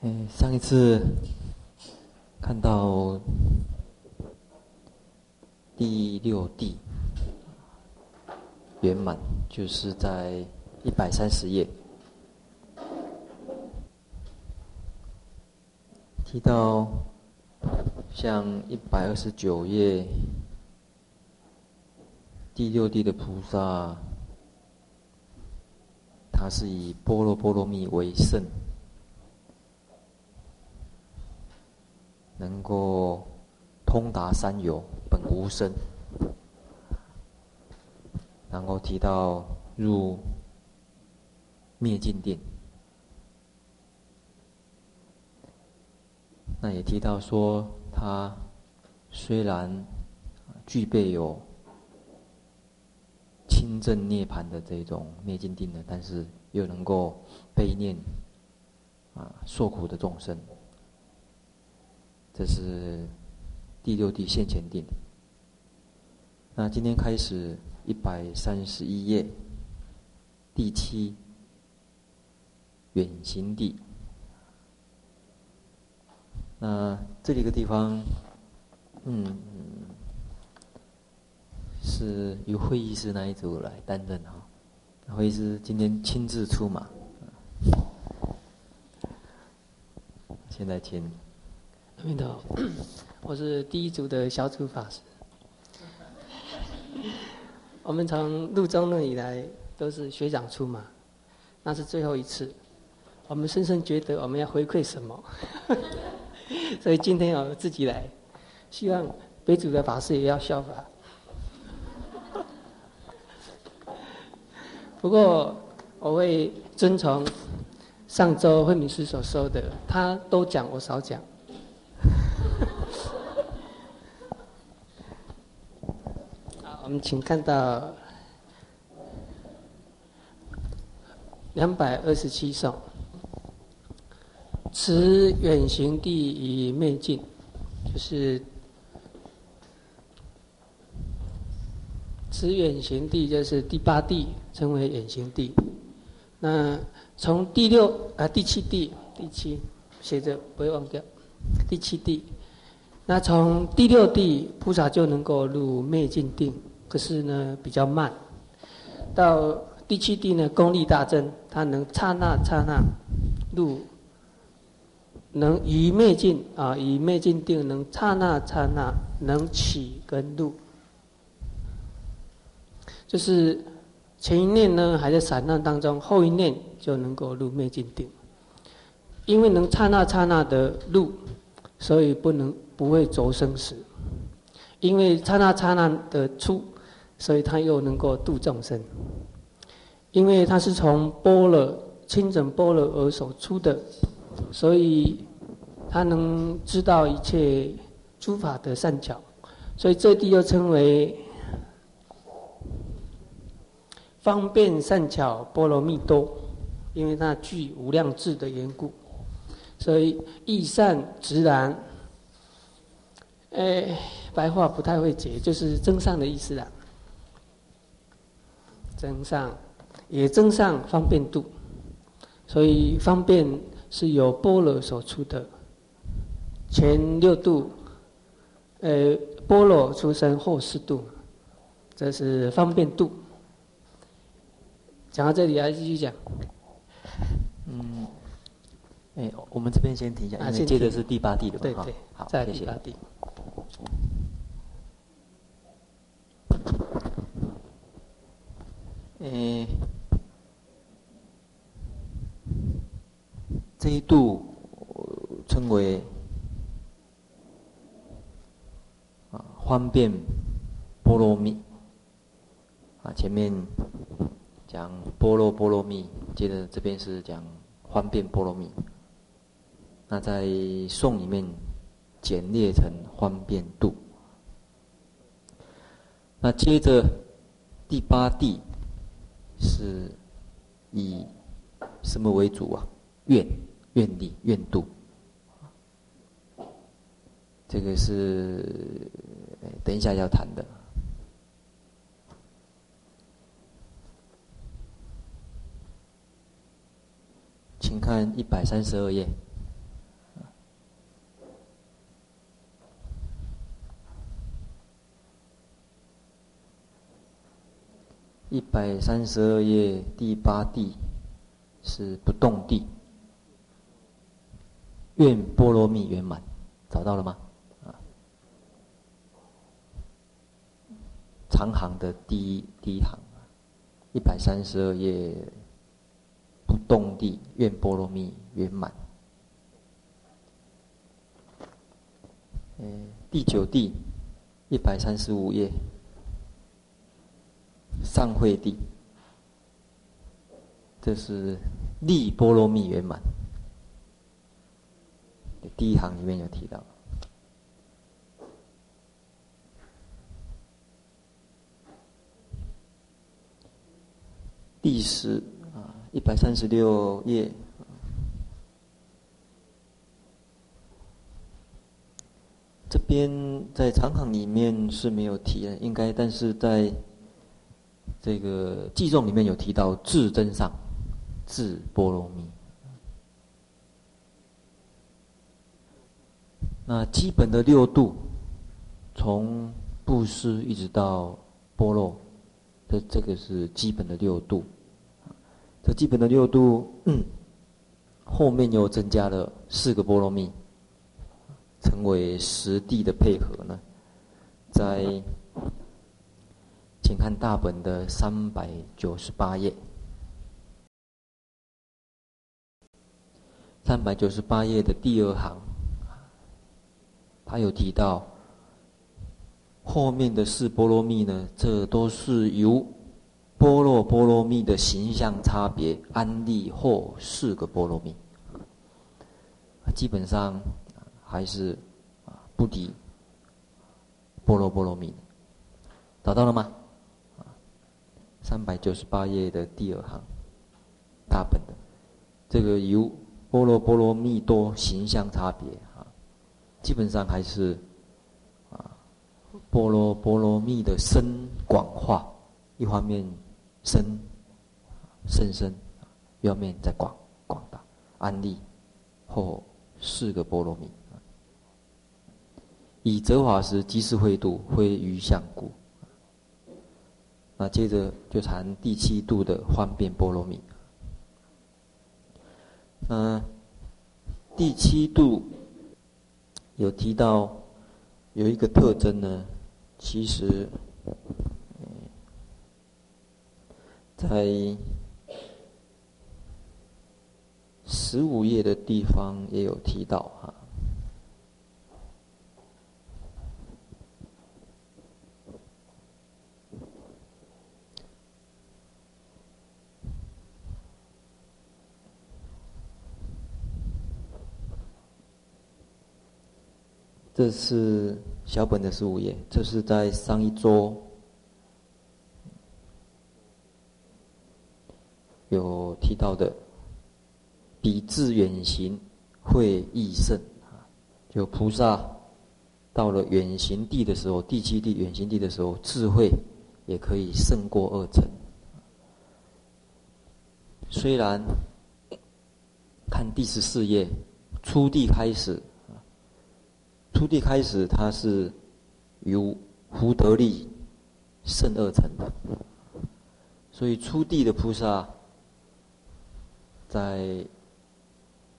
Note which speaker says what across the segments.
Speaker 1: 嗯，上一次看到第六地圆满，就是在一百三十页提到，像一百二十九页第六地的菩萨，他是以波罗波罗蜜为圣。能够通达三有，本无生，然后提到入灭尽定，那也提到说他虽然具备有清正涅槃的这种灭尽定的，但是又能够悲念啊受苦的众生。这是第六地现前定。那今天开始一百三十一页，第七远行地。那这里一个地方，嗯，是由会议室那一组来担任哈。会议室今天亲自出马。现在请。
Speaker 2: 阿弥陀，我是第一组的小组法师。我们从入中论以来都是学长出马，那是最后一次。我们深深觉得我们要回馈什么，所以今天我自己来，希望北组的法师也要效法。不过我会遵从上周慧敏师所说的，他都讲，我少讲。我们请看到两百二十七颂，此远行地与灭尽，就是此远行地就是第八地，称为远行地。那从第六啊第七地，第七写着不会忘掉。第七地，那从第六地菩萨就能够入灭尽定，可是呢比较慢。到第七地呢功力大增，他能刹那刹那入，能于灭尽啊，于灭尽定能刹那刹那能起跟入，就是前一念呢还在散乱当中，后一念就能够入灭尽定，因为能刹那刹那的入。所以不能不会着生死，因为刹那刹那的出，所以他又能够度众生。因为他是从般若清净般若而所出的，所以他能知道一切诸法的善巧，所以这地又称为方便善巧波罗蜜多，因为它具无量智的缘故。所以易善直然，哎，白话不太会解，就是真善的意思啦。增上，也增上方便度，所以方便是由般若所出的。前六度，呃，般若出生后四度，这是方便度。讲到这里，还继续讲。
Speaker 1: 嗯哎，我们这边先停一下，因为接的是第八地的嘛，
Speaker 2: 对对，
Speaker 1: 好，
Speaker 2: 在第八地。
Speaker 1: 哎，这一度称为啊方便波罗蜜啊，前面讲波罗波罗蜜，接着这边是讲方便波罗蜜。那在颂里面简列成方便度。那接着第八地是以什么为主啊？愿愿力愿度。这个是等一下要谈的，请看一百三十二页，一百三十二页第八地是不动地，愿波罗蜜圆满，找到了吗？长行的第一第一行，一百三十二页不动地，愿波罗蜜圆满。第九地，一百三十五页，上会地，这是利波罗蜜圆满。第一行里面有提到。第十啊，一百三十六页。这边在长行里面是没有提的，应该，但是在这个偈颂里面有提到至真上，至波罗蜜。那基本的六度，从布施一直到般若，这这个是基本的六度。这基本的六度，嗯，后面又增加了四个波罗蜜。成为十地的配合呢，在，请看大本的三百九十八页，三百九十八页的第二行，他有提到后面的四波罗蜜呢，这都是由波若波罗蜜的形象差别安立后四个波罗蜜，基本上。还是，不敌波罗波罗蜜，找到了吗？三百九十八页的第二行，大本的这个由波罗波罗蜜多形象差别啊，基本上还是，波罗波罗蜜的深广化，一方面深甚深，一方面再广广大，安立或四个波罗蜜。以折法时，即是会度，非余相故。那接着就谈第七度的方便波罗蜜。嗯，第七度有提到有一个特征呢，其实，在十五页的地方也有提到哈。这是小本的十五页，这是在上一周有提到的，彼至远行会益胜啊，就菩萨到了远行地的时候，第七地远行地的时候，智慧也可以胜过二乘。虽然看第十四页，初地开始。初地开始，它是由福德力胜二乘的，所以初地的菩萨，在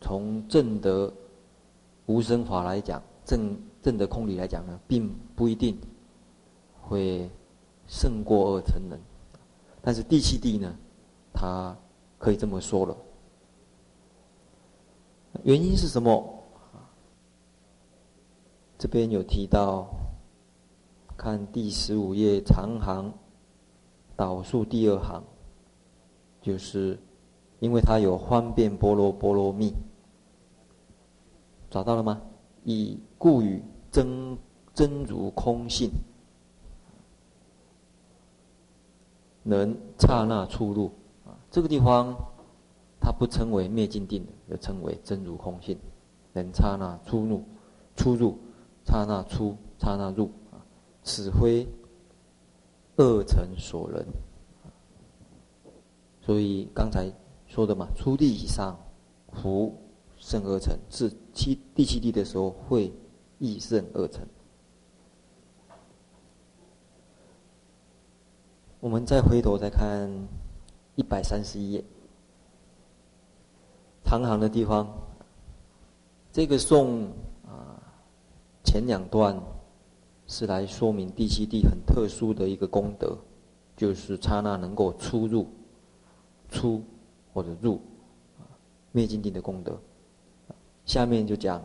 Speaker 1: 从正得无生法来讲，证证得空理来讲呢，并不一定会胜过二乘人，但是第七地呢，他可以这么说了，原因是什么？这边有提到，看第十五页长行导数第二行，就是因为它有方便波罗波罗蜜，找到了吗？以故与真真如空性，能刹那出入啊，这个地方它不称为灭尽定的，又称为真如空性，能刹那出入出入。刹那出，刹那入，啊，此非二乘所能。所以刚才说的嘛，初地以上，福胜二乘，是七第七地的时候会益胜二乘。我们再回头再看一百三十一页，唐行的地方，这个颂，前两段是来说明第七地很特殊的一个功德，就是刹那能够出入、出或者入灭尽地的功德。下面就讲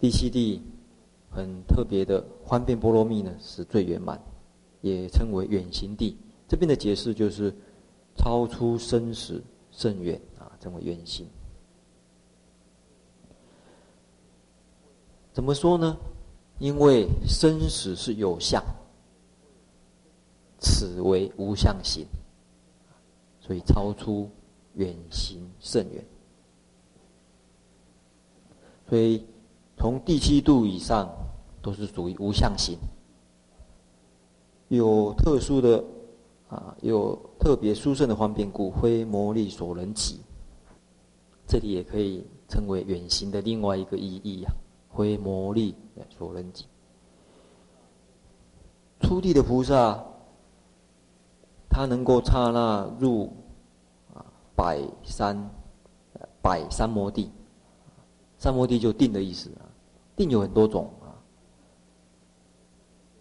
Speaker 1: 第七地很特别的方便波罗蜜呢，是最圆满。也称为远行地，这边的解释就是超出生死甚远啊，称为远行。怎么说呢？因为生死是有相，此为无相行，所以超出远行甚远。所以从第七度以上都是属于无相行。有特殊的啊，有特别殊胜的方便故，非魔力所能及。这里也可以称为远行的另外一个意义啊，非魔力所能及。初地的菩萨，他能够刹那入啊百三百三摩地，三摩地就定的意思啊，定有很多种啊。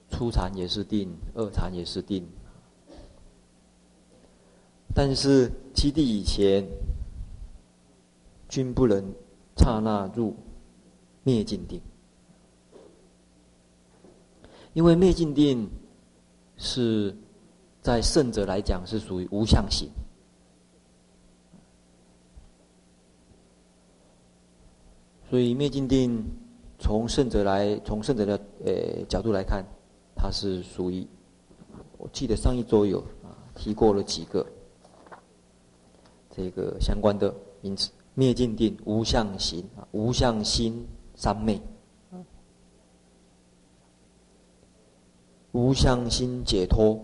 Speaker 1: 初禅也是定，二禅也是定，但是七地以前均不能刹那入灭尽定，因为灭尽定是在圣者来讲是属于无相行，所以灭尽定从圣者来，从圣者的呃角度来看。它是属于，我记得上一周有啊提过了几个这个相关的名词：灭尽定、无相行、无相心、三昧、无相心解脱。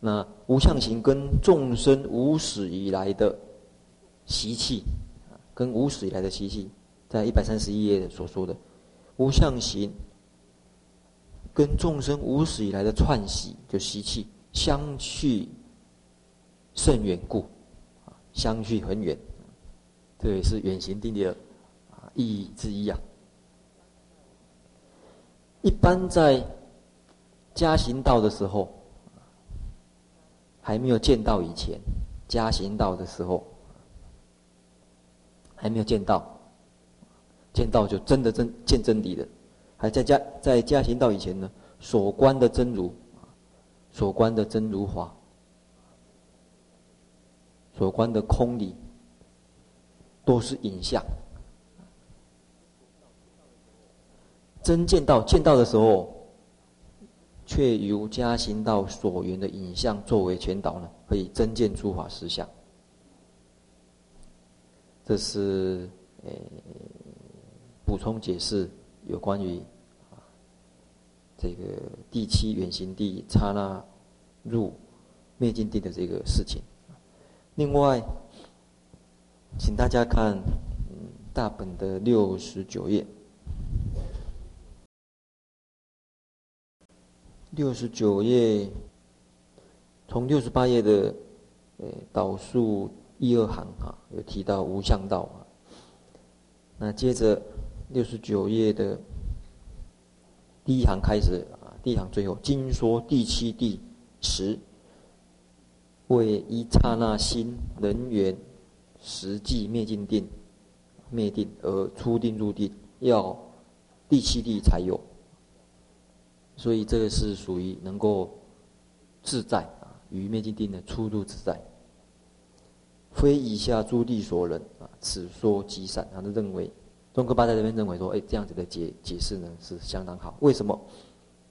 Speaker 1: 那无相行跟众生无始以来的习气，跟无始以来的习气。在一百三十一页所说的无相行，跟众生无始以来的串习，就习气相去甚远故，相去很远，这也是远行定的啊意义之一啊。一般在加行道的时候，还没有见到以前，加行道的时候，还没有见到。见到就真的真见真理的，还在加在加行道以前呢，所观的真如，所观的真如法，所观的空理，都是影像。真见到见到的时候，却由加行道所缘的影像作为全导呢，可以真见诸法实相。这是诶。补充解释有关于这个第七远行地刹那入灭尽地的这个事情。另外，请大家看大本的六十九页，六十九页从六十八页的呃导数一二行啊，有提到无相道啊，那接着。六十九页的第一行开始啊，第一行最后，经说第七第十，为一刹那心能源实际灭尽定灭定而出定入定，要第七地才有。所以这个是属于能够自在啊，于灭尽定的出入自在，非以下诸地所能啊，此说极善，他都认为。宗喀巴在这边认为说，哎，这样子的解解释呢是相当好。为什么？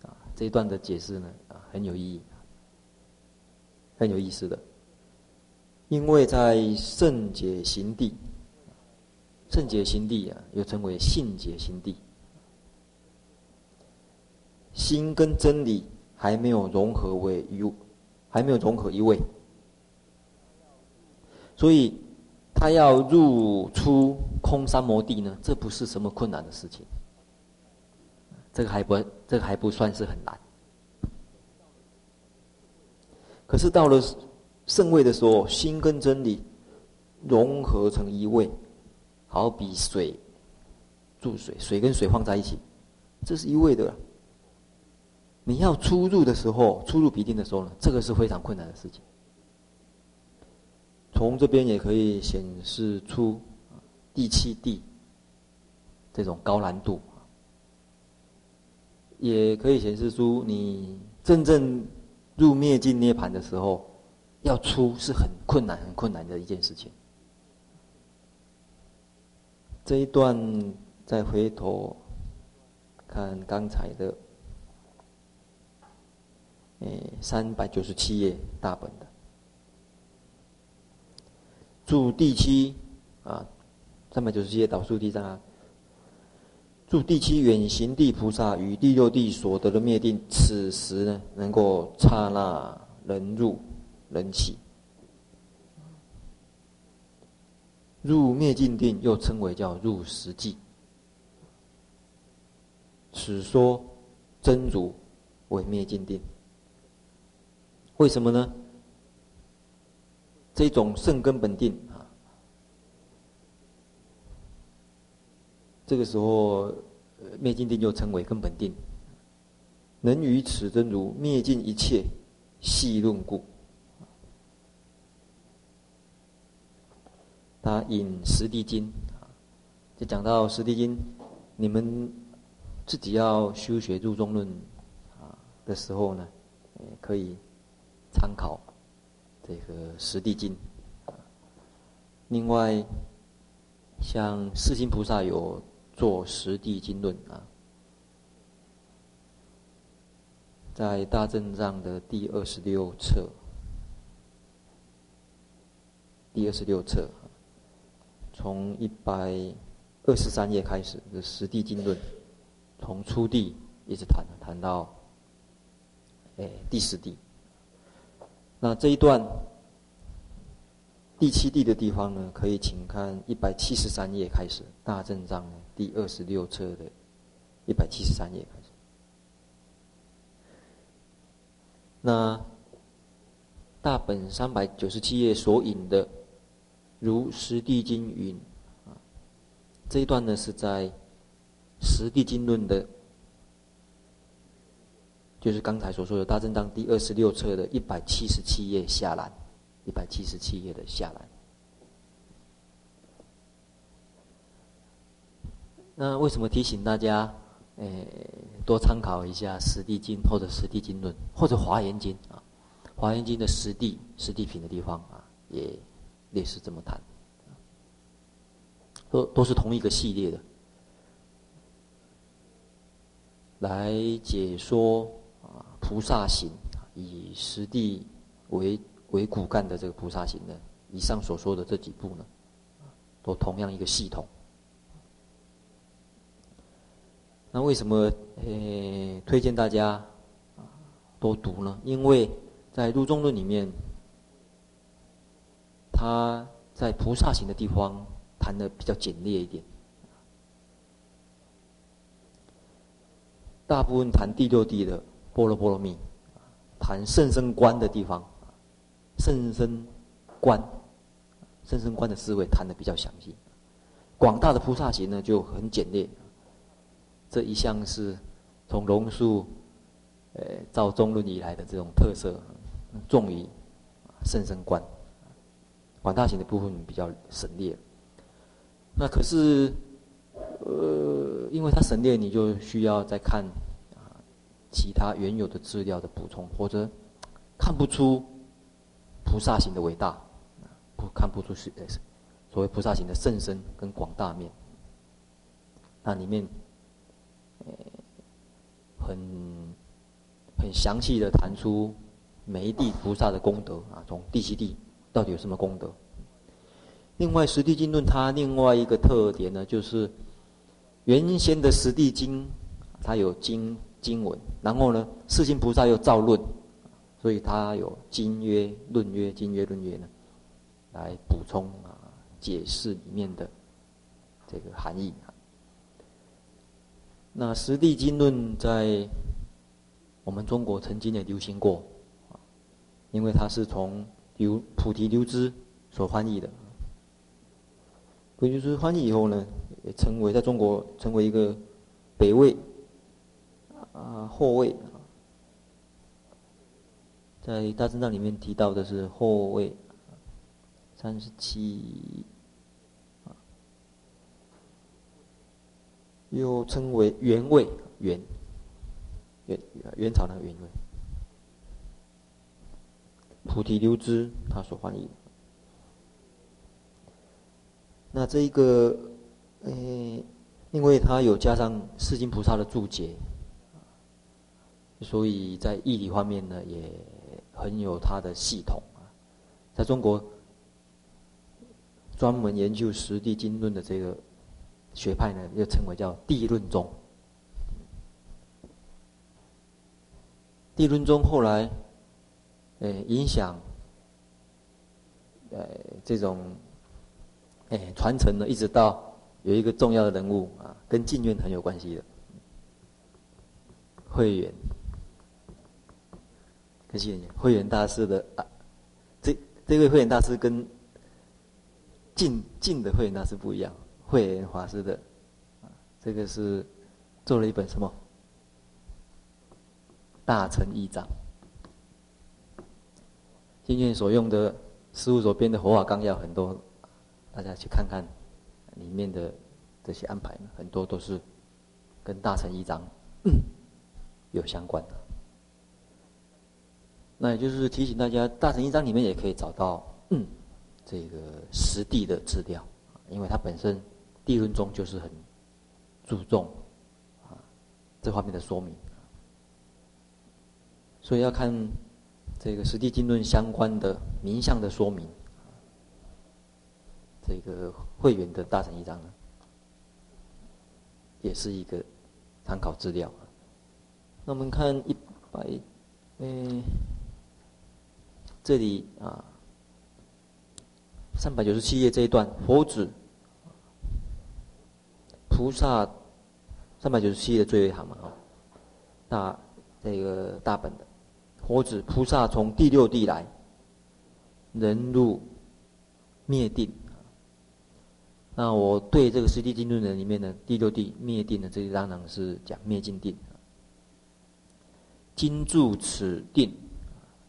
Speaker 1: 啊，这一段的解释呢，啊，很有意义，很有意思的。因为在圣解行地，圣解行地啊，又称为信解行地，心跟真理还没有融合为一，还没有融合一位，所以。他要入出空三摩地呢，这不是什么困难的事情。这个还不这个还不算是很难。可是到了圣位的时候，心跟真理融合成一位，好比水注水，水跟水放在一起，这是一位的。你要出入的时候，出入必定的时候呢，这个是非常困难的事情。从这边也可以显示出第七地这种高难度，也可以显示出你真正入灭尽涅槃的时候，要出是很困难、很困难的一件事情。这一段再回头看刚才的。诶，三百九十七页大本的，注第七啊，三百九十七页倒数第三啊，住第七远行地菩萨与第六地所得的灭定，此时呢能够刹那能入能起，入灭尽定又称为叫入实际，此说真如为灭尽定。为什么呢？这种胜根本定啊，这个时候灭尽定就称为根本定，能于此真如灭尽一切细论故。他引十地经，就讲到十地经，你们自己要修学入中论啊的时候呢，可以。参考这个十地经，另外像四心菩萨有做实地经论啊，在大正藏的第二十六册，第二十六册，从一百二十三页开始的实地经论，从初地一直谈谈到哎第十地。那这一段第七地的地方呢，可以请看一百七十三页开始，大正藏第二十六册的一百七十三页开始。那大本三百九十七页所引的，如实地经云啊，这一段呢是在实地经论的。就是刚才所说的大正藏第二十六册的一百七十七页下栏，一百七十七页的下栏。那为什么提醒大家，诶，多参考一下《十地经》或者《十地经论》或者《华严经》啊，《华严经》的十地、十地品的地方啊，也类似这么谈，都都是同一个系列的，来解说啊。菩萨行，以十地为为骨干的这个菩萨行呢，以上所说的这几部呢，都同样一个系统。那为什么诶推荐大家多读呢？因为在入中论里面，他在菩萨行的地方谈的比较简略一点，大部分谈第六地的。波罗波罗蜜，谈甚深观的地方，甚深观，甚深观的思维谈的比较详细。广大的菩萨行呢就很简略。这一项是从龙树，呃，造中论以来的这种特色，重于甚深观。广大行的部分比较省略。那可是，呃，因为它省略，你就需要再看。其他原有的资料的补充，或者看不出菩萨行的伟大，不看不出是所谓菩萨行的甚深跟广大面。那里面，呃很很详细的谈出每一地菩萨的功德啊，从第七地到底有什么功德。另外，十地经论它另外一个特点呢，就是原先的十地经，它有经。经文，然后呢，世亲菩萨又造论，所以他有经约、论约、经约、论约呢，来补充啊，解释里面的这个含义。那《十地经论》在我们中国曾经也流行过，因为它是从刘菩提流支所翻译的。菩提流支翻译以后呢，也成为在中国成为一个北魏啊后魏。在大正藏里面提到的是后魏三十七，又称为元魏元元元朝那个元魏，菩提流支他所翻译。那这一个，呃，因为他有加上世经菩萨的注解，所以在义理方面呢也。很有它的系统啊，在中国专门研究《十地经论》的这个学派呢，又称为叫地论宗。地论宗后来，呃，影响，呃，这种，哎，传承呢，一直到有一个重要的人物啊，跟净愿很有关系的，慧远。可惜，慧远大师的啊，这这位慧远大师跟净净的慧远大师不一样。慧远法师的，这个是做了一本什么《大乘义章》。今天所用的师父所编的《佛法纲要》很多，大家去看看里面的这些安排，很多都是跟《大乘义章 》有相关的。那也就是提醒大家，《大乘义章》里面也可以找到，嗯，这个实地的资料，因为它本身地论中就是很注重啊这方面的说明，所以要看这个《十地经论》相关的名相的说明，这个会员的《大乘一章》呢，也是一个参考资料。那我们看一百，嗯。这里啊，三百九十七页这一段，佛子菩萨三百九十七页的最后一行嘛，哦，大这个大本的佛子菩萨从第六地来，能入灭定。那我对这个《十地经论》的里面的第六地灭定的这个当然是讲灭尽定，今住此定。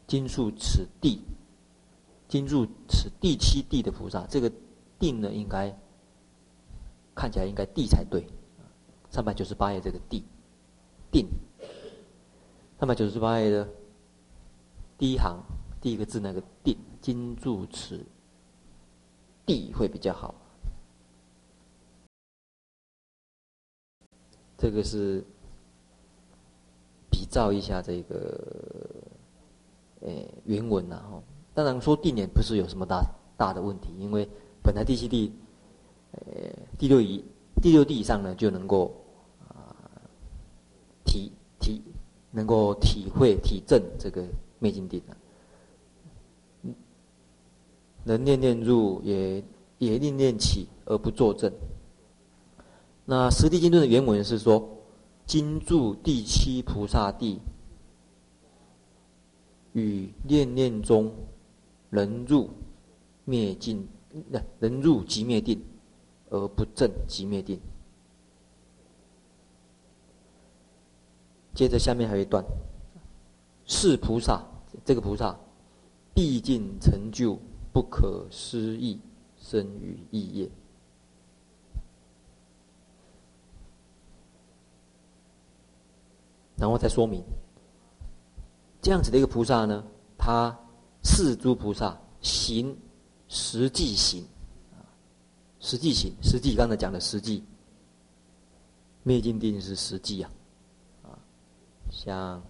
Speaker 1: 今住此地，今住此第七地的菩萨，这个定呢，应该看起来应该地才对。三百九十八页这个地，定。三百九十八页的第一行第一个字那个定，今住此地会比较好。这个是比照一下这个。诶，原文呐，哈，当然说定也不是有什么大大的问题，因为本来第七地，呃，第六以第六地以上呢，就能够啊体体能够体会体证这个灭尽定了，能念念入也也念念起而不作证。那《十地经论》的原文是说：今住第七菩萨地。与念念中，能入灭尽，能入即灭定，而不正即灭定。接着下面还有一段，是菩萨，这个菩萨，毕竟成就不可思议生于意业。然后再说明。这样子的一个菩萨呢，他是诸菩萨行实际行，实际行，实际刚才讲的实际，灭尽定是实际啊，啊，像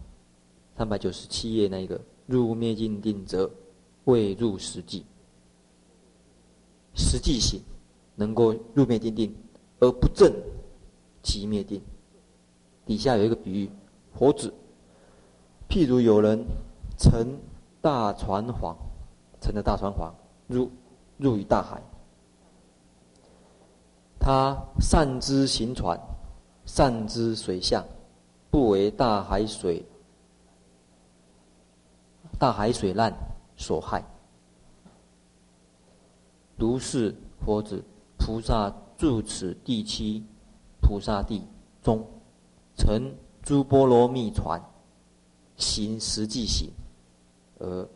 Speaker 1: 三百九十七页那个入灭尽定则未入实际，实际行能够入灭尽定而不证即灭定，底下有一个比喻，佛子。譬如有人乘大船舫，乘着大船舫入入于大海，他善知行船，善知水相，不为大海水、大海水难所害。如是佛子，菩萨住此第七菩萨地中，乘诸波罗蜜船，行实际行，而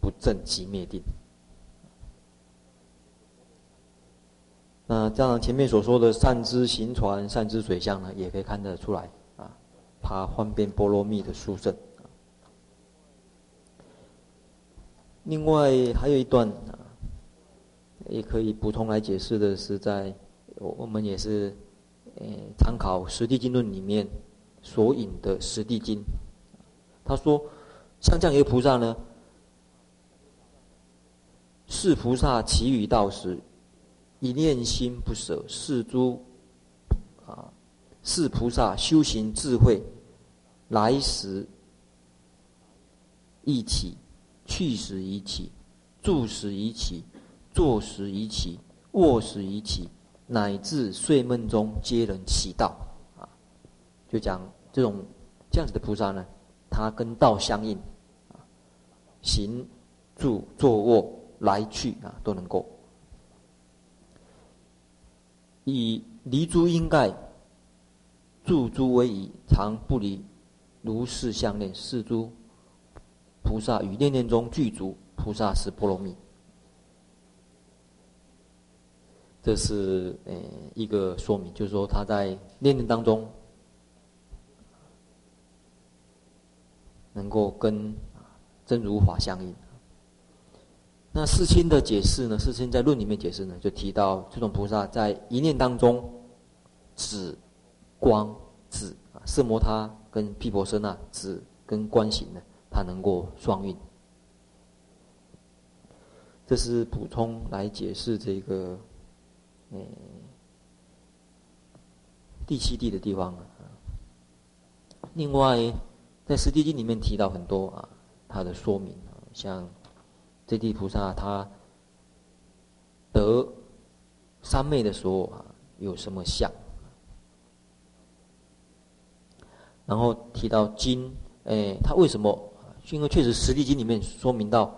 Speaker 1: 不证其灭定。那当然，前面所说的善知行船、善知水相呢，也可以看得出来啊，他方便波罗蜜的殊胜。另外还有一段啊，也可以补充来解释的是，在我我们也是呃参考《实地经论》里面所引的《实地经》，他说，像这样一个菩萨呢，是菩萨骑于道时。一念心不舍，是诸啊，是菩萨修行智慧，来时一起，去时一起，住时一起，坐时一起，卧时一起，乃至睡梦中皆能起到啊！就讲这种这样子的菩萨呢，他跟道相应啊，行住坐卧来去啊，都能够。以离诸应盖，住诸威仪，常不离如是相念。是诸菩萨与念念中具足菩萨是波罗蜜。这是呃一个说明，就是说他在念念当中能够跟真如法相应。那世亲的解释呢？世亲在论里面解释呢，就提到这种菩萨在一念当中，止、观、止啊，色摩他跟毗婆舍那止跟观行呢，他能够双运。这是补充来解释这个，呃，第七地的地方啊。另外，在《十地经》里面提到很多啊，他的说明啊，像。这地菩萨他得三昧的时候啊，有什么相？然后提到经，哎，他为什么？因为确实《十地经》里面说明到，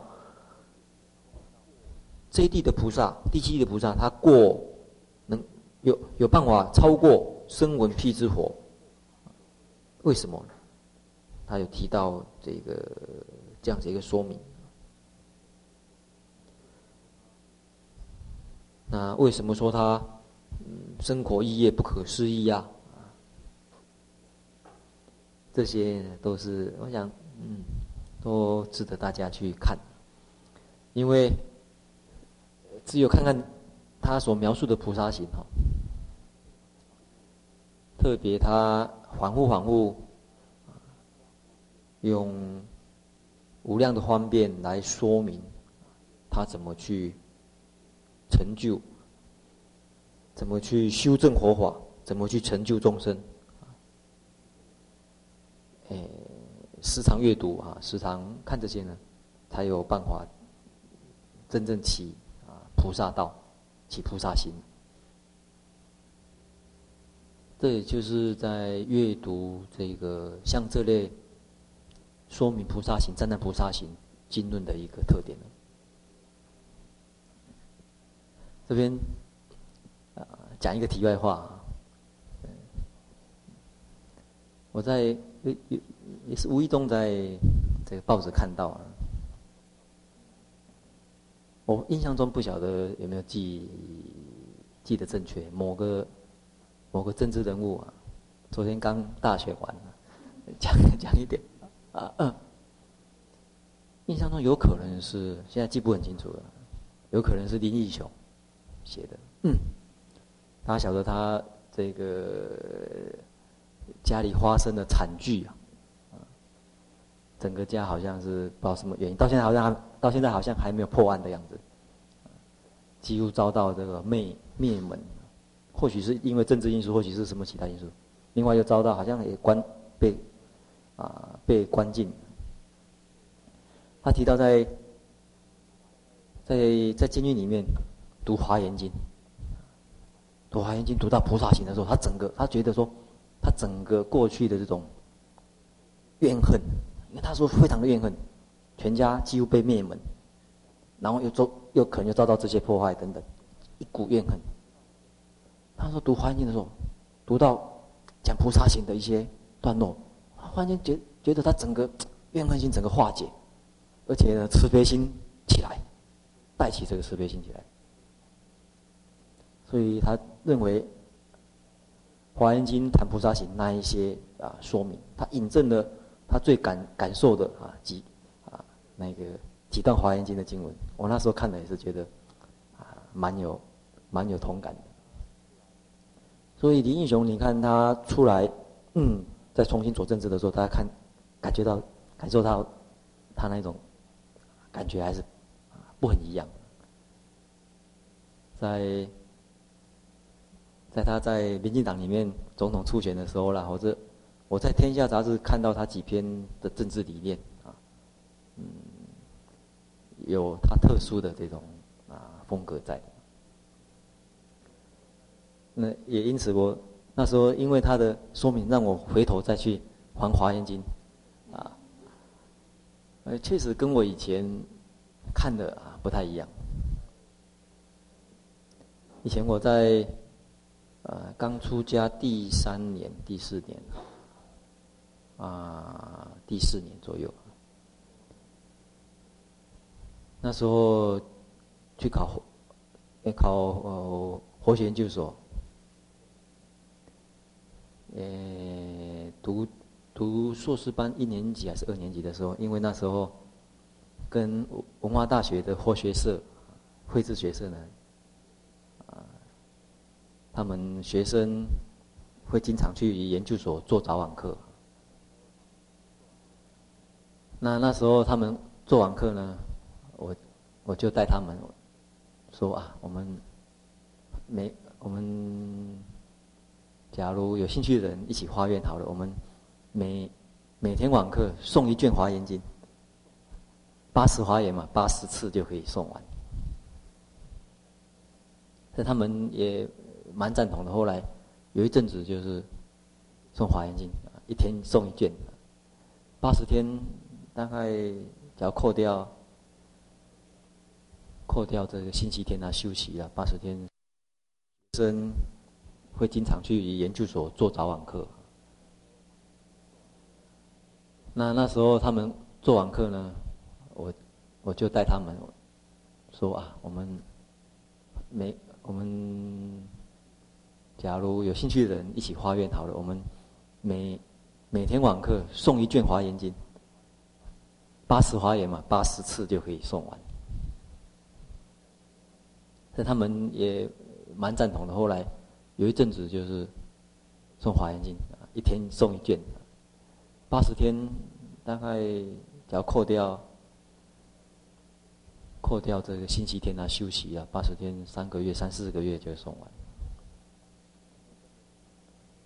Speaker 1: 这地的菩萨，第七地的菩萨，他过能有有办法超过声闻辟支佛？为什么？他有提到这个这样子一个说明。那为什么说他生活意业不可思议呀？这些都是我想，嗯，都值得大家去看，因为只有看看他所描述的菩萨行哈，特别他反复反复用无量的方便来说明他怎么去。成就，怎么去修正佛法？怎么去成就众生？哎，时常阅读啊，时常看这些呢，才有办法真正起啊菩萨道，起菩萨心。这也就是在阅读这个像这类说明菩萨行、赞叹菩萨行经论的一个特点。这边啊，讲一个题外话。我在也也是无意中在这个报纸看到啊。我印象中不晓得有没有记记得正确，某个某个政治人物啊，昨天刚大选完，讲 讲一点啊，嗯，印象中有可能是现在记不很清楚了，有可能是林义雄。写的，嗯，他晓得他这个家里发生的惨剧啊，整个家好像是不知道什么原因，到现在好像还到现在好像还没有破案的样子，几乎遭到这个灭灭门，或许是因为政治因素，或许是什么其他因素，另外又遭到好像也关被啊被关进。他提到在在在监狱里面。读华严经，读华严经读到菩萨行的时候，他整个他觉得说，他整个过去的这种怨恨，因为他说非常的怨恨，全家几乎被灭门，然后又遭又可能又遭到这些破坏等等，一股怨恨。他说读《华严经》的时候，读到讲菩萨行的一些段落，他忽然间觉觉得他整个怨恨心整个化解，而且呢慈悲心起来，带起这个慈悲心起来。所以他认为，《华严经》谈菩萨行那一些啊说明，他引证了他最感感受的啊几啊那个几段《华严经》的经文。我那时候看了也是觉得啊蛮有蛮有同感的。所以李应雄，你看他出来，嗯，在重新做政治的时候，大家看感觉到感受到他那种感觉还是不很一样，在。在他在民进党里面总统初选的时候啦，或者我在《天下》杂志看到他几篇的政治理念啊，嗯，有他特殊的这种啊风格在。那也因此，我那时候因为他的说明，让我回头再去还《华严经》，啊，呃，确实跟我以前看的啊不太一样。以前我在。呃，刚出家第三年、第四年，啊、第四年左右，那时候去考，呃，考呃佛学研究所，呃，读读硕士班一年级还是二年级的时候，因为那时候跟文化大学的佛学社、慧智学社呢。他们学生会经常去研究所做早晚课。那那时候他们做完课呢，我我就带他们说啊，我们每我们假如有兴趣的人一起发愿好了，我们每每天晚课送一卷《华严经》，八十华严嘛，八十次就可以送完。但他们也。蛮赞同的。后来有一阵子就是送《华严经》，一天送一卷，八十天大概只要扣掉扣掉这个星期天啊休息啊，八十天学生会经常去研究所做早晚课。那那时候他们做完课呢，我我就带他们说啊，我们没我们。假如有兴趣的人一起发愿好了，我们每每天晚课送一卷《华严经》，八十华严嘛，八十次就可以送完。但他们也蛮赞同的。后来有一阵子就是送《华严经》，一天送一卷，八十天大概只要扣掉扣掉这个星期天啊休息啊，八十天三个月三四个月就送完。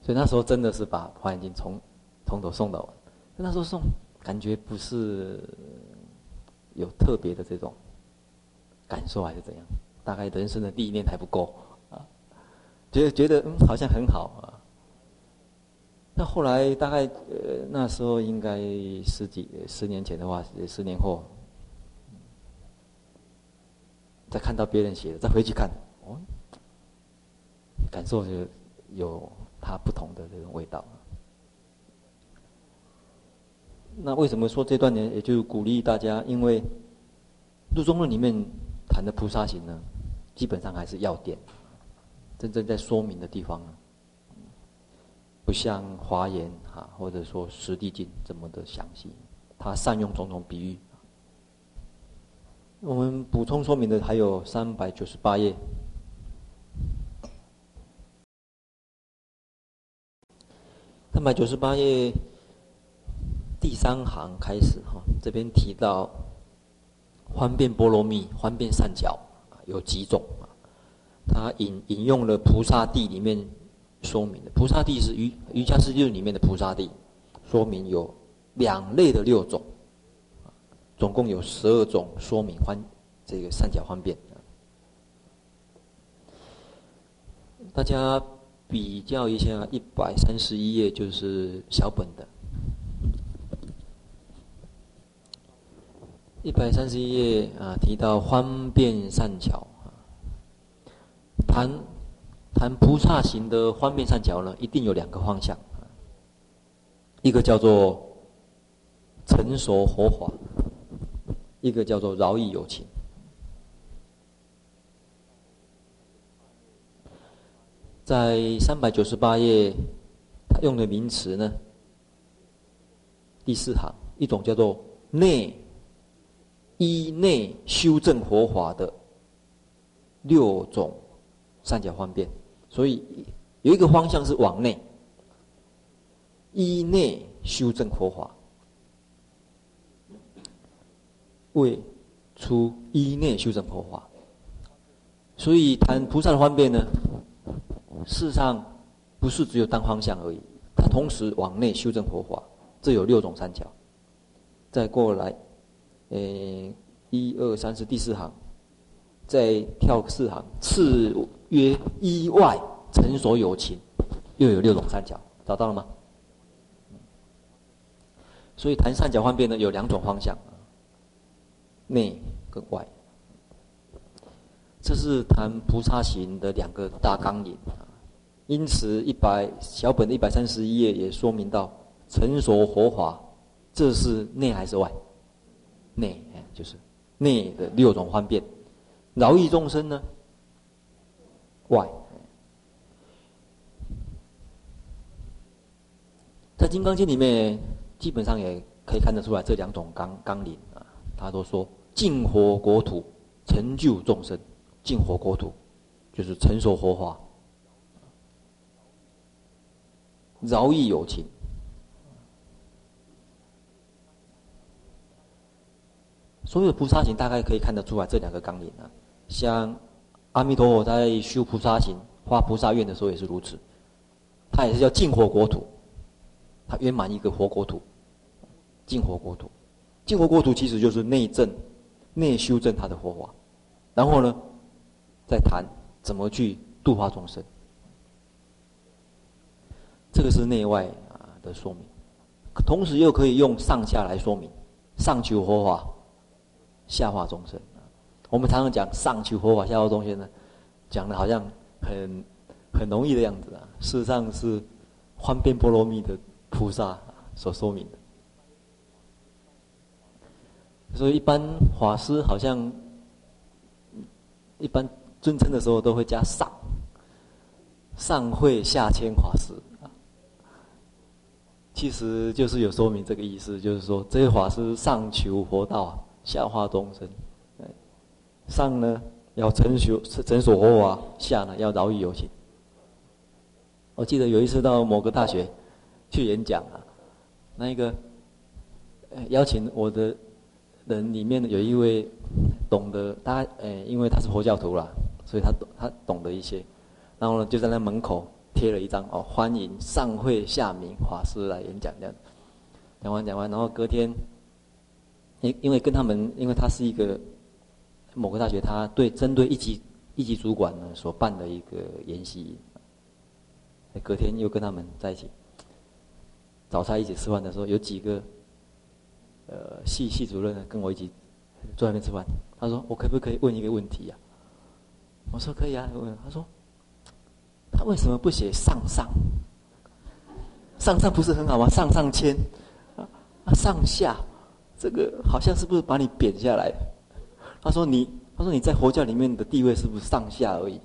Speaker 1: 所以那时候真的是把《华严经》从从头送到完。那时候送感觉不是有特别的这种感受还是怎样？大概人生的历练还不够啊，觉得觉得嗯好像很好啊。那后来大概呃那时候应该十几十年前的话，十年后再看到别人写的，再回去看哦，感受就有。它不同的这种味道。那为什么说这段呢？也就是鼓励大家，因为《入中论》里面谈的菩萨行呢，基本上还是要点，真正在说明的地方呢，不像《华严》哈，或者说《十地经》这么的详细，它善用种种比喻。我们补充说明的还有三百九十八页。三百九十八页第三行开始哈，这边提到方便波罗蜜、方便善巧有几种啊？他引引用了菩萨地里面说明的，菩萨地是瑜瑜伽师地论里面的菩萨地，说明有两类的六种，总共有十二种说明方这个善巧方便。大家。比较一下一百三十一页，就是小本的。一百三十一页啊，提到方便善巧啊，谈谈菩萨行的方便善巧呢，一定有两个方向，一个叫做成熟活法，一个叫做饶益有情。在三百九十八页，他用的名词呢，第四行一种叫做内依内修正活法的六种三角方便，所以有一个方向是往内依内修正活华，为出依内修正活法，所以谈菩萨的方便呢。事实上，不是只有单方向而已，它同时往内修正活华，这有六种三角。再过来，呃，一二三四第四行，再跳四行，次曰一外成所有情，又有六种三角，找到了吗？所以谈三角方便呢，有两种方向，内跟外。这是谈菩萨行的两个大纲领。因此，一百小本的一百三十一页也说明到，成熟活法，这是内还是外？内，就是内的六种方便，饶益众生呢？外。在《金刚经》里面，基本上也可以看得出来，这两种纲纲领啊，他都说净活国土，成就众生，净活国土，就是成熟活华。饶益有情，所有的菩萨行大概可以看得出来这两个纲领啊。像阿弥陀佛在修菩萨行、发菩萨愿的时候也是如此，他也是叫净火国土，他圆满一个活国土，净火国土，净火国土其实就是内证、内修正他的活法，然后呢，再谈怎么去度化众生。这个是内外啊的说明，同时又可以用上下来说明，上求佛法，下化众生。我们常常讲上求佛法，下化众生呢，讲的好像很很容易的样子啊。事实上是方便波罗蜜的菩萨所说明的。所以一般法师好像一般尊称的时候都会加上，上会下谦法师。其实就是有说明这个意思，就是说这些法师上求佛道，下化众生。上呢要成就成熟活法，下呢要饶益有情。我记得有一次到某个大学去演讲啊，那一个邀请我的人里面有一位懂得，他呃，因为他是佛教徒啦，所以他懂他懂得一些，然后呢就在那门口。贴了一张哦，欢迎上会下明法师来演讲这样。讲完讲完，然后隔天，因因为跟他们，因为他是一个某个大学，他对针对一级一级主管呢所办的一个研习，隔天又跟他们在一起，早餐一起吃饭的时候，有几个呃系系主任呢跟我一起坐在那边吃饭，他说我可不可以问一个问题呀、啊？我说可以啊，问他说。他为什么不写上上？上上不是很好吗？上上签，啊上下，这个好像是不是把你贬下来？他说你，他说你在佛教里面的地位是不是上下而已？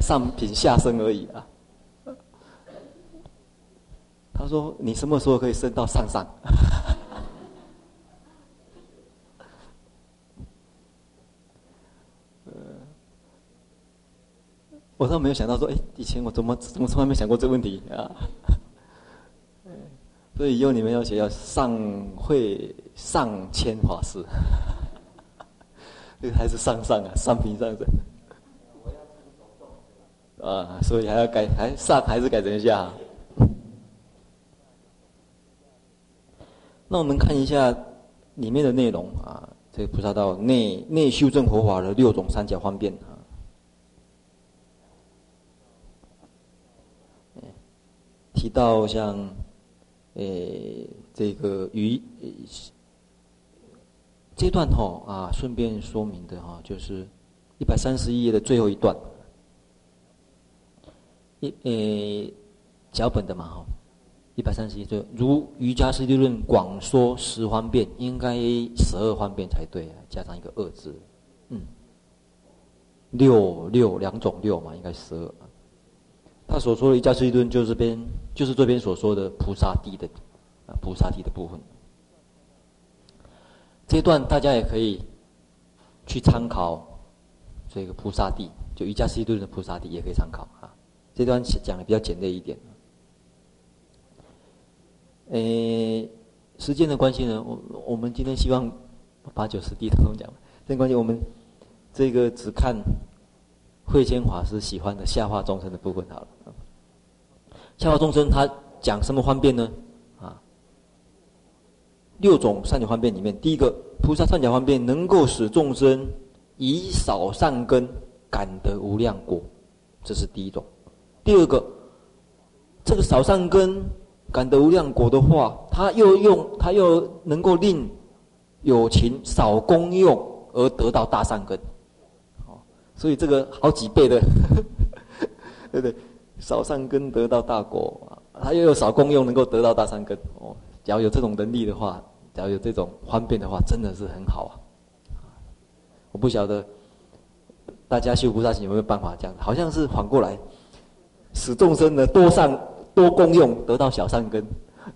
Speaker 1: 上品下生而已啊？他说你什么时候可以升到上上？我倒没有想到说，哎，以前我怎么怎么从来没想过这个问题啊？所以以后你们要写要上会上千法师，这 个还是上上啊，上品上升。啊，所以还要改，还上还是改成下。那我们看一下里面的内容啊，这个菩萨道内内修正佛法的六种三角方便啊。提到像，诶、这个鱼，这段哈啊，顺便说明的哈，就是一百三十一页的最后一段，一诶、脚本的嘛哈，一百三十一页，如瑜伽师地论广说十方便，应该十二方便才对啊，加上一个二字，嗯，六六两种六嘛，应该十二。他所说的瑜伽师地论，就是这边，就是这边所说的菩萨地的，啊，菩萨地的部分。这段大家也可以去参考，这个菩萨地，就瑜伽师地的菩萨地也可以参考啊。这段讲的比较简略一点。诶，时间的关系呢，我我们今天希望八九十地当中讲，这关系我们这个只看。慧谦法师喜欢的下化众生的部分好了，下化众生他讲什么方便呢？啊，六种善巧方便里面，第一个菩萨善巧方便能够使众生以少善根感得无量果，这是第一种。第二个，这个少善根感得无量果的话，他又用他又能够令有情少功用而得到大善根。所以这个好几倍的，对不对？少善根得到大果，他又有少功用能够得到大善根哦。只要有这种能力的话，只要有这种方便的话，真的是很好啊。我不晓得大家修菩萨行有没有办法这样，好像是反过来，使众生的多善多功用得到小善根，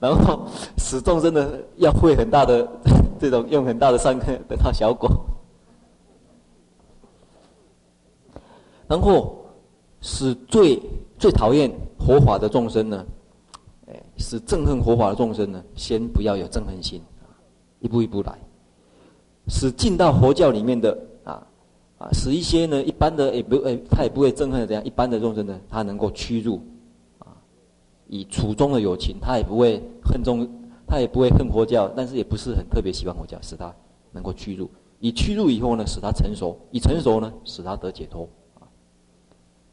Speaker 1: 然后使众生的要会很大的 这种用很大的善根得到小果。然后使最最讨厌佛法的众生呢，哎，使憎恨佛法的众生呢，先不要有憎恨心，一步一步来，使进到佛教里面的啊啊，使一些呢一般的也不哎，他也不会憎恨的这样一般的众生呢，他能够屈入啊，以楚中的友情，他也不会恨中，他也不会恨佛教，但是也不是很特别喜欢佛教，使他能够屈入，以屈入以后呢，使他成熟，以成熟呢，使他得解脱。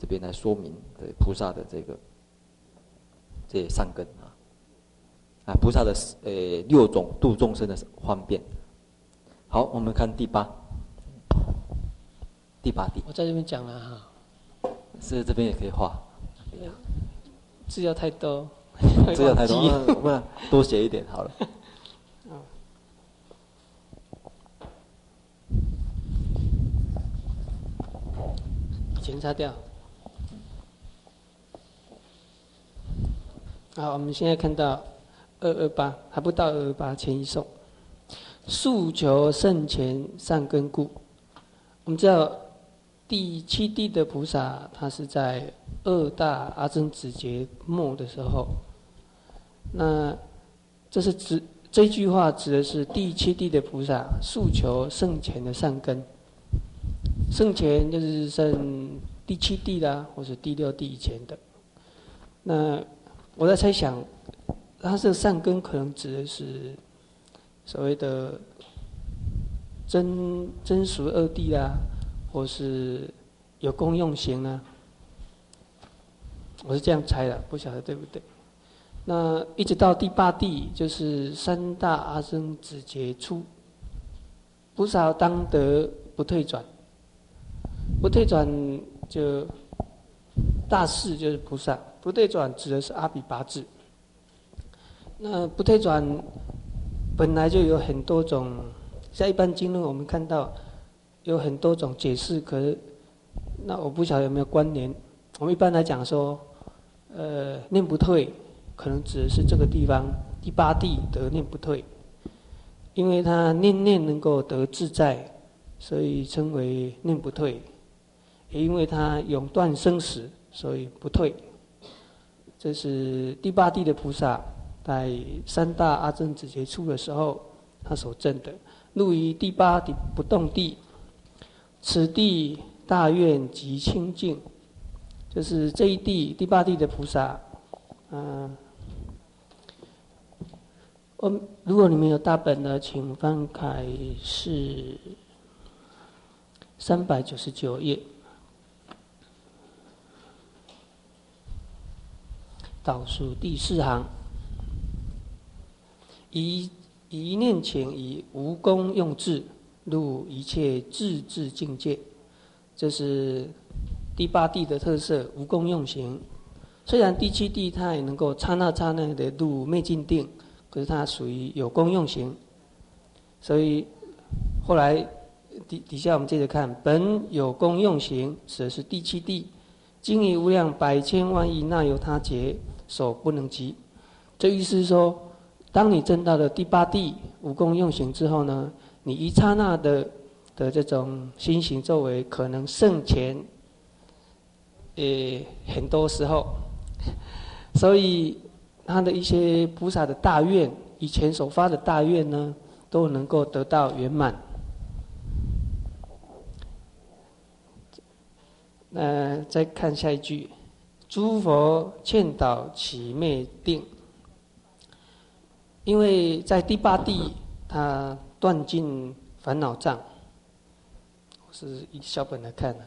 Speaker 1: 这边来说明对菩萨的这个这些善根啊，啊菩萨的呃六种度众生的方便。好，我们看第八，第八地。
Speaker 2: 我在这边讲了哈，
Speaker 1: 是这边也可以画。
Speaker 2: 字要太多，
Speaker 1: 字要太多，我们多写一点好了。
Speaker 2: 检查掉。好，我们现在看到二二八，还不到二二八，前一送，诉求圣前善根故。我们知道第七地的菩萨，他是在二大阿僧只劫末的时候。那这是指这句话指的是第七地的菩萨诉求圣前的善根。圣前就是圣第七地啦，或者第六地以前的。那我在猜想，他这个善根可能指的是所谓的真真俗二谛啊，或是有功用行啊。我是这样猜的，不晓得对不对。那一直到第八地，就是三大阿僧只劫初，菩萨当得不退转，不退转就大士就是菩萨。不退转指的是阿比八字。那不退转本来就有很多种，在一般经论我们看到有很多种解释，可是那我不晓得有没有关联。我们一般来讲说，呃，念不退可能指的是这个地方第八地得念不退，因为他念念能够得自在，所以称为念不退；也因为他永断生死，所以不退。这是第八地的菩萨，在三大阿僧只劫初的时候，他所证的。入于第八地不动地，此地大愿极清净，就是这一地第八地的菩萨。嗯，我如果你们有大本的，请翻开是三百九十九页。倒数第四行，一一念请以无功用智，入一切智智境界，这是第八地的特色，无功用行。虽然第七地它也能够刹那刹那的入灭尽定，可是它属于有功用行。所以后来底底下我们接着看，本有功用行，指的是第七地，经以无量百千万亿那由他劫，所不能及。这意思是说。当你证到了第八地无功用行之后呢，你一刹那的的这种心行作为，可能胜前，呃，很多时候，所以他的一些菩萨的大愿，以前所发的大愿呢，都能够得到圆满。那再看下一句，诸佛劝导起灭定。因为在第八地，他断尽烦恼障，我是以小本来看的，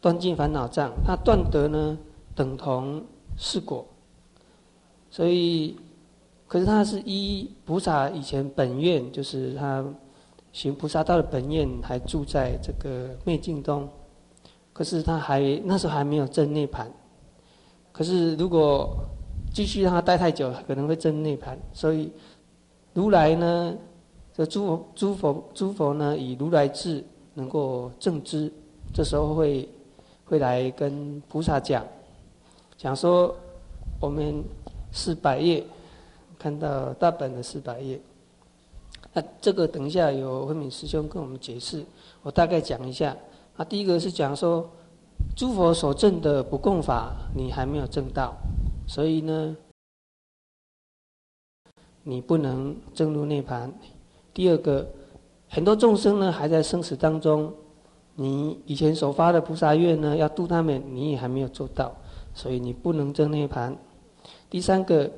Speaker 2: 断尽烦恼障，他断得呢等同是果，所以，可是他是依菩萨以前本愿，就是他行菩萨道的本愿，还住在这个灭尽中，可是他还那时候还没有证涅槃，可是如果。继续让他待太久，可能会证涅槃。所以，如来呢，这诸佛、诸佛、诸佛呢，以如来智能够证知，这时候会会来跟菩萨讲，讲说我们四百页看到大本的四百页，那这个等一下有慧敏师兄跟我们解释，我大概讲一下。啊，第一个是讲说，诸佛所证的不共法，你还没有证到。所以呢，你不能证入涅槃。第二个，很多众生呢还在生死当中，你以前所发的菩萨愿呢，要度他们，你也还没有做到，所以你不能证涅槃。第三个，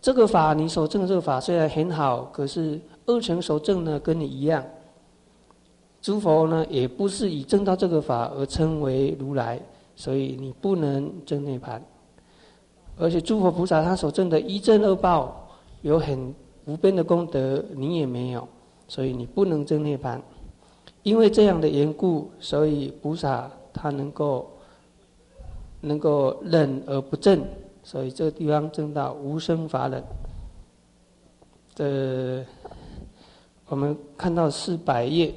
Speaker 2: 这个法你所证这个法虽然很好，可是二乘所证呢跟你一样，诸佛呢也不是以证到这个法而称为如来，所以你不能证涅槃。而且诸佛菩萨他所证的一正二报，有很无边的功德，你也没有，所以你不能证涅槃。因为这样的缘故，所以菩萨他能够能够忍而不证，所以这个地方证到无生法忍。这我们看到四百页，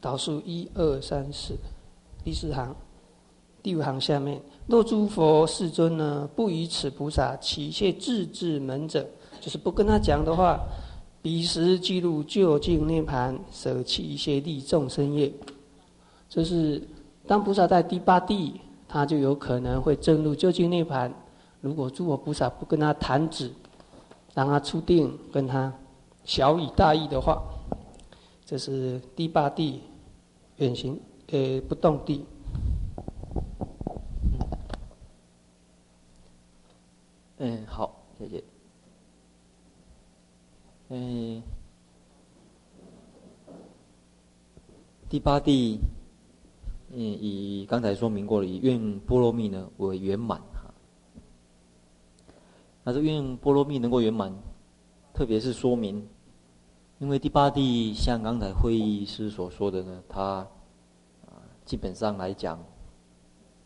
Speaker 2: 倒数一二三四，第四行，第五行下面。若诸佛世尊呢，不与此菩萨起一切智智门者，就是不跟他讲的话，彼时即入究竟涅盘，舍弃一切利众生业。就是当菩萨在第八地，他就有可能会证入究竟涅盘。如果诸佛菩萨不跟他弹指，让他出定，跟他小以大意的话，这是第八地远行呃不动地。
Speaker 1: 嗯，好，谢谢。嗯，第八地，嗯，以刚才说明过了，以愿波罗蜜呢为圆满哈。那这愿波罗蜜能够圆满，特别是说明，因为第八地像刚才会议师所说的呢，它啊基本上来讲，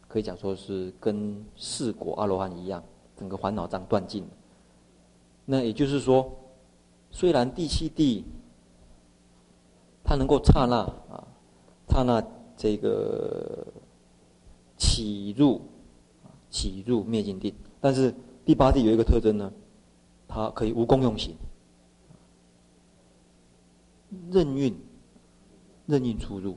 Speaker 1: 可以讲说是跟四果阿罗汉一样。整个烦恼障断尽，那也就是说，虽然第七地，它能够刹那啊，刹那这个起入，起入灭尽定，但是第八地有一个特征呢，它可以无功用行，任运，任运出入，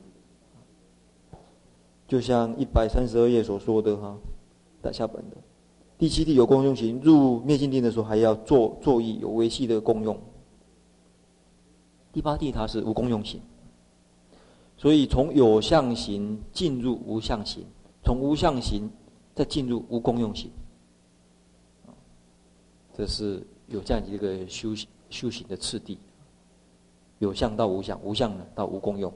Speaker 1: 就像一百三十二页所说的哈，打下本的。第七地有功用行，入灭尽定的时候还要做作意有维系的功用。第八地它是无功用行，所以从有相行进入无相行，从无相行再进入无功用行，这是有这样一个修行修行的次第。有相到无相，无相呢到无功用，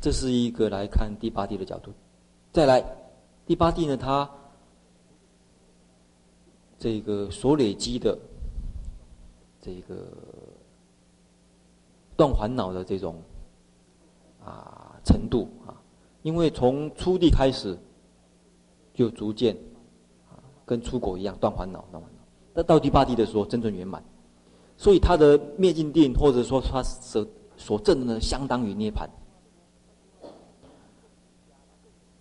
Speaker 1: 这是一个来看第八地的角度。再来。第八地呢，它这个所累积的这个断烦恼的这种啊程度啊，因为从初地开始就逐渐啊跟出果一样断烦恼，断烦恼。那到第八地的时候真正圆满，所以他的灭尽定或者说他所所证的呢，相当于涅槃。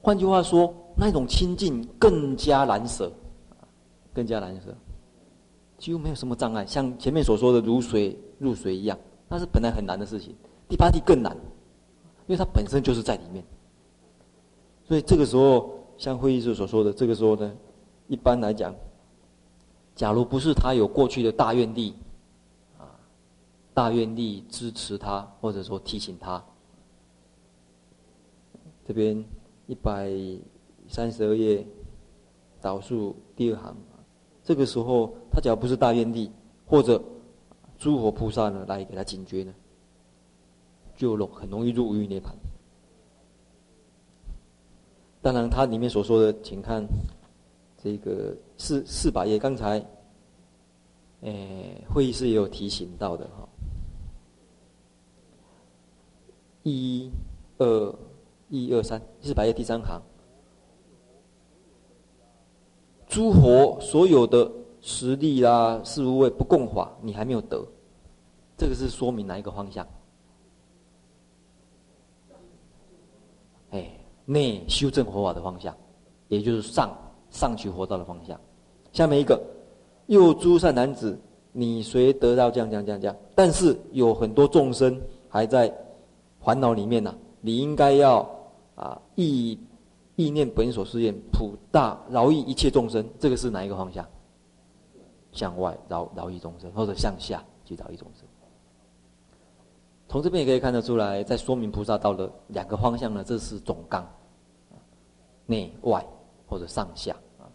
Speaker 1: 换句话说，那种清净更加难舍，更加难舍，几乎没有什么障碍，像前面所说的如水入水一样，那是本来很难的事情。第八地更难，因为它本身就是在里面。所以这个时候，像会议室所说的，这个时候呢，一般来讲，假如不是他有过去的大愿力，大愿力支持他，或者说提醒他，这边。一百三十二页，导数第二行，这个时候他只要不是大愿力，或者诸佛菩萨呢来给他警觉呢，就容很容易入无余涅槃。当然，他里面所说的，请看这个四四百页，刚才，诶，会议室也有提醒到的哈，一、二。一二三，四百页第三行，诸佛所有的实力啦、事无畏不共法，你还没有得，这个是说明哪一个方向？哎，内修正佛法的方向，也就是上上求佛道的方向。下面一个，又诸善男子，你随得到这样这样这样这样，但是有很多众生还在烦恼里面呢、你应该要。啊，意意念本所事愿，普大饶益一切众生，这个是哪一个方向？向外饶饶益众生，或者向下去饶益众生。从这边也可以看得出来，在说明菩萨道的两个方向呢，这是总纲，内外或者上下啊。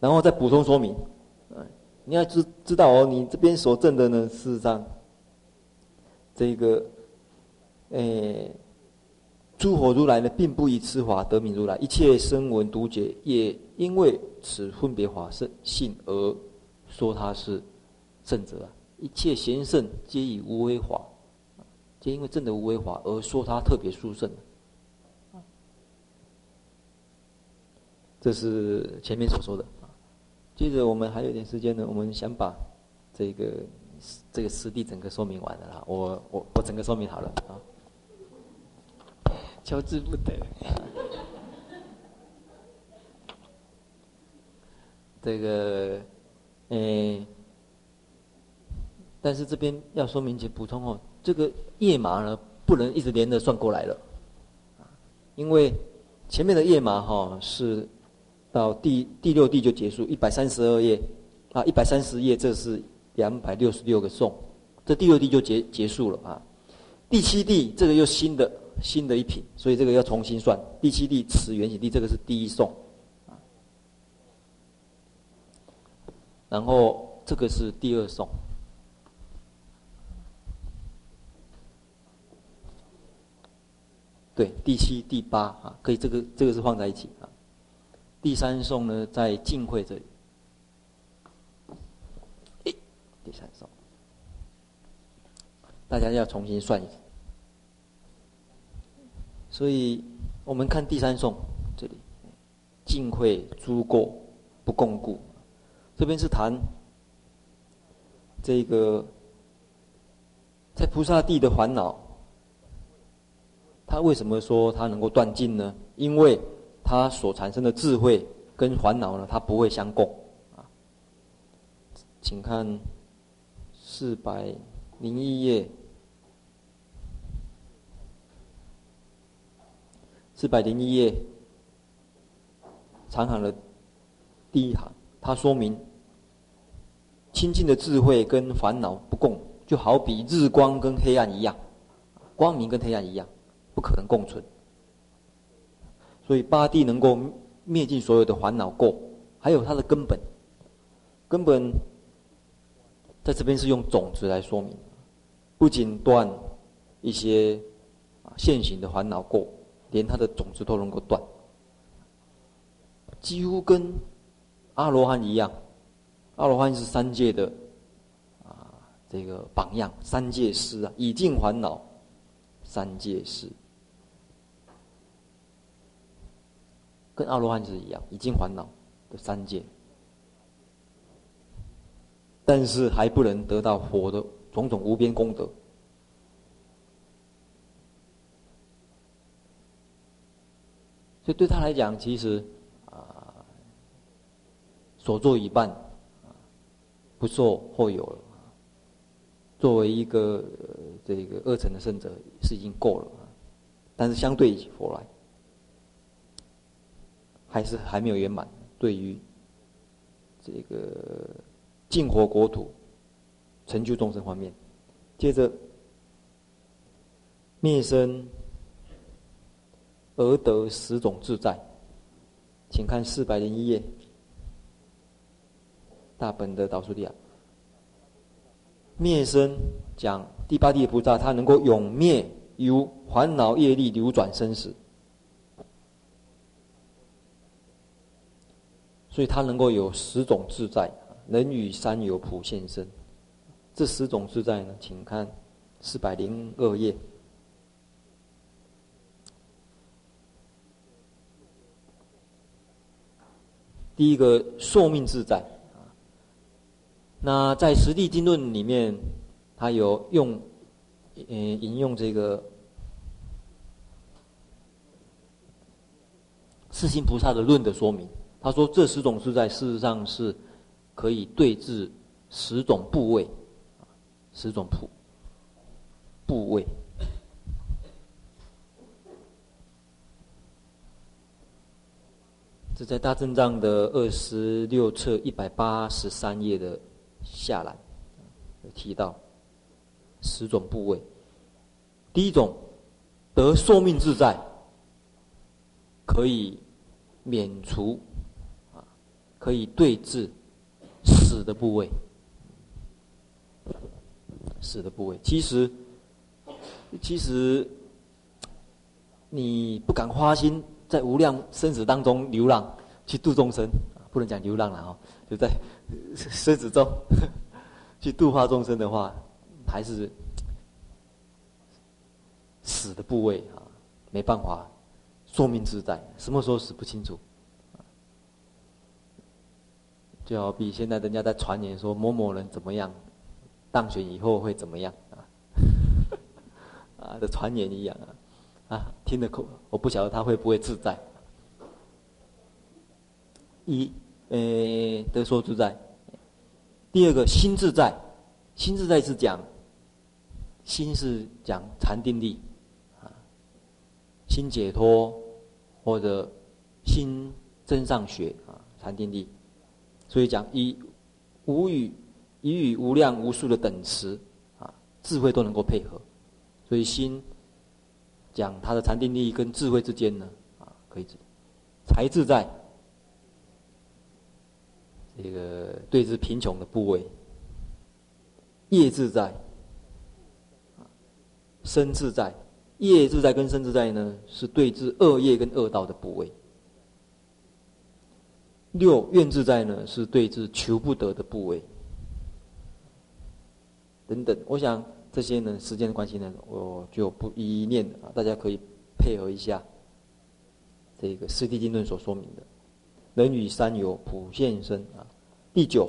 Speaker 1: 然后再补充说明，嗯，你要知知道哦，你这边所证的呢，事实上，这个，诶。诸佛如来呢，并不以此法得名如来。一切声闻独觉，也因为此分别法圣性而说他是圣者啊。一切贤圣皆以无为法，皆因为证得无为法而说他特别殊胜。这是前面所说的。接着我们还有点时间呢，我们想把这个这个师弟整个说明完了啦。我我我整个说明好了啊。求之不得。这个，诶，但是这边要说明且补充哦，这个页码呢，不能一直连着算过来了，因为前面的页码哈是到第第六地就结束，一百三十二页啊，一百三十页，这是两百六十六个颂，这第六地就结结束了啊，第七地这个又新的。新的一品，所以这个要重新算。第七地持圆行地，这个是第一颂，然后这个是第二送，对，第七、第八啊，可以这个这个是放在一起啊。第三送呢，在晋会这里，第三送，大家要重新算一次。所以，我们看第三颂这里，净慧诸过不共故。这边是谈这个在菩萨地的烦恼，他为什么说他能够断尽呢？因为他所产生的智慧跟烦恼呢，它不会相共啊。请看四百零一页。四百零一页，长行的第一行，它说明清净的智慧跟烦恼不共，就好比日光跟黑暗一样，光明跟黑暗一样，不可能共存。所以八地能够灭尽所有的烦恼垢，还有它的根本，根本在这边是用种子来说明，不仅断一些现行的烦恼过。连它的种子都能够断，几乎跟阿罗汉一样。阿罗汉是三界的啊，这个榜样，三界师啊，以尽烦恼，三界师，跟阿罗汉是一样，以尽烦恼的三界，但是还不能得到佛的种种无边功德。所以对他来讲，其实啊，所做一半，不做或有了。作为一个这个二层的圣者是已经够了，但是相对于佛来，还是还没有圆满。对于这个净火国土、成就众生方面，接着灭生。而得十种自在，请看四百零一页，大本的导数地啊。灭生讲第八地菩萨，他能够永灭由烦恼业力流转生死，所以他能够有十种自在，能与三有普现身。这十种自在呢，请看四百零二页。第一个寿命自在啊，那在《十地经论》里面，他有用，呃，引用这个四心菩萨的论的说明。他说，这十种自在事实上是可以对治十种部位，十种部部位。这在大正藏的二十六册一百八十三页的下栏有提到十种部位。第一种得寿命自在，可以免除啊，可以对治死的部位。死的部位，其实其实你不敢花心。在无量生死当中流浪，去度众生，不能讲流浪了哦，就在生死中去度化众生的话，还是死的部位啊，没办法寿命自在，什么时候死不清楚。就好比现在人家在传言说某某人怎么样，当选以后会怎么样啊，啊的传言一样啊。啊，听得口，我不晓得他会不会自在。一，呃，得说自在。第二个心自在，心自在是讲，心是讲禅定力，啊，心解脱或者心真上学啊，禅定力。所以讲以无语，以与无量无数的等持啊，智慧都能够配合，所以心。讲他的禅定力跟智慧之间呢，啊，可以财自在，这个对治贫穷的部位；业自在，身自在，业自在跟身自在呢，是对治恶业跟恶道的部位；六愿自在呢，是对治求不得的部位。等等，我想。这些呢，时间的关系呢，我就不一一念了啊，大家可以配合一下这个《四谛经论》所说明的，人与山有普现身啊。第九，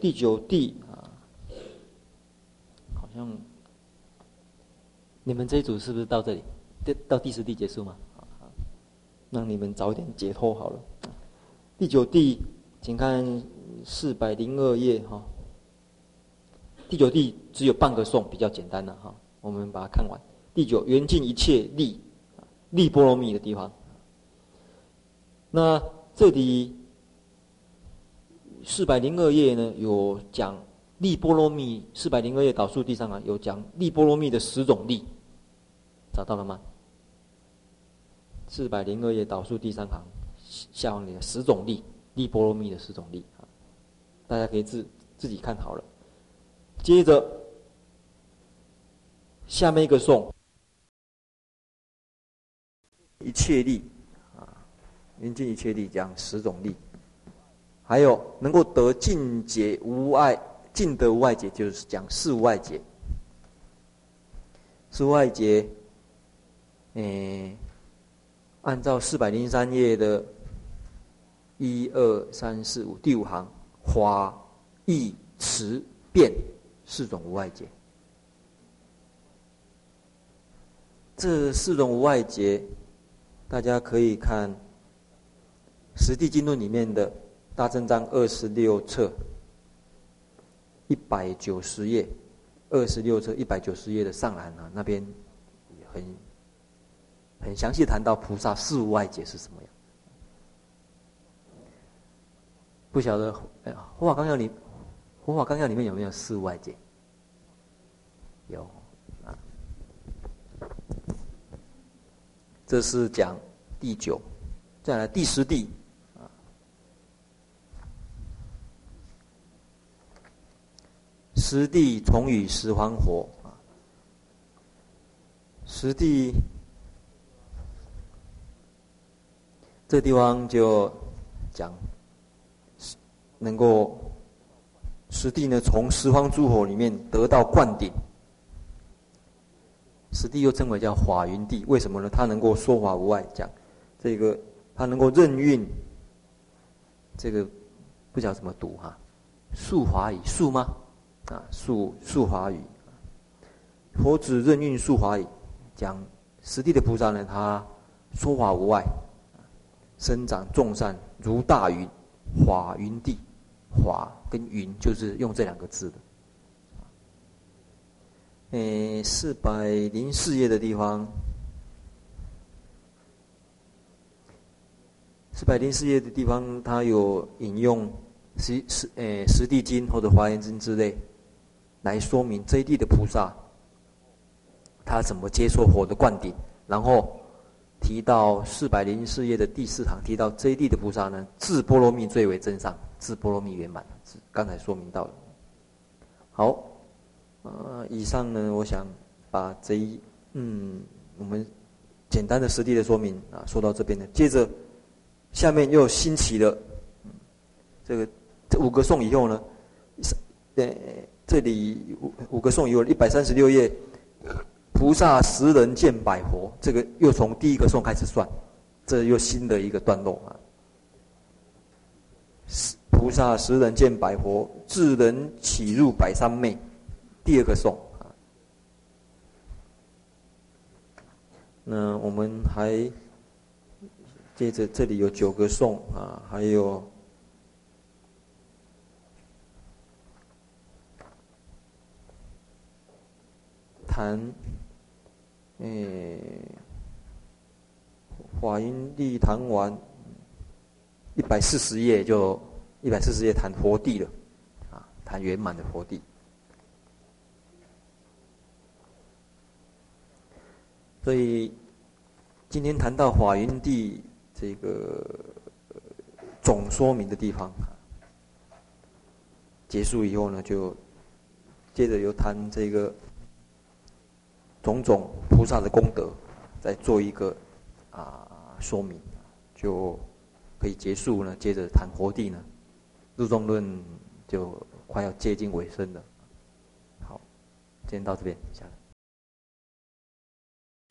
Speaker 1: 第九地啊，好像你们这一组是不是到这里？到第十地结束吗？啊，让你们早点解脱好了。第九地，请看四百零二页哈。第九地只有半个颂，比较简单的哈，我们把它看完。第九缘尽一切利，利波罗蜜的地方。那这里四百零二页呢，有讲利波罗蜜。四百零二页导数地上啊，有讲利波罗蜜的十种利，找到了吗？四百零二页导数第三行下方里的十种力，利波罗蜜的十种力啊，大家可以自自己看好了。接着，下面一个颂，一切力啊，缘尽一切力讲十种力，还有能够得尽解无碍，尽得无碍解就是讲四无碍解。四无碍解，诶，按照四百零三页的一二三四五第五行，华、义、词、变。四种无碍解。这四种无碍解，大家可以看《实地经论》里面的大正章二十六册一百九十页，二十六册一百九十页的上栏啊，那边很很详细谈到菩萨四无碍解是什么样。不晓得，哎呀，《佛法纲要》里，《佛法纲要》里面有没有四无碍解？有。这是讲第九，再来第十地啊。十地从与十方佛啊，十地这地方就讲，能够十地呢，从十方诸佛里面得到灌顶。十地又称为叫法云地，为什么呢？他能够说法无碍，讲这个他能够任运，这个不晓得怎么读哈，述法语述吗？啊，述述法语，佛子任运述法语，讲十地的菩萨呢，他说法无碍，生长众善如大云，法云地，华跟云就是用这两个字的。诶，四百零四页的地方，四百零四页的地方，它有引用十十诶十地经或者华严经之类，来说明这一地的菩萨，他怎么接受佛的灌顶。然后提到四百零四页的第四行，提到这一地的菩萨呢，自波罗蜜最为真上，自波罗蜜圆满。刚才说明到了，好。呃，以上呢，我想把这一嗯，我们简单的实地的说明啊，说到这边呢。接着，下面又新起了，这个这五个颂以后呢，呃，这里五五个颂以后，一百三十六页，菩萨十人见百佛，这个又从第一个颂开始算，这又新的一个段落啊。菩萨十人见百佛，智人起入百三昧。第二个颂啊，那我们还接着这里有九个颂啊，还有谈诶华严地谈完一百四十页就一百四十页谈佛地了啊，谈圆满的佛地。所以，今天谈到法云地这个总说明的地方结束以后呢，就接着又谈这个种种菩萨的功德，再做一个啊说明，就可以结束呢。接着谈佛地呢，入中论就快要接近尾声了。好，今天到这边，下来。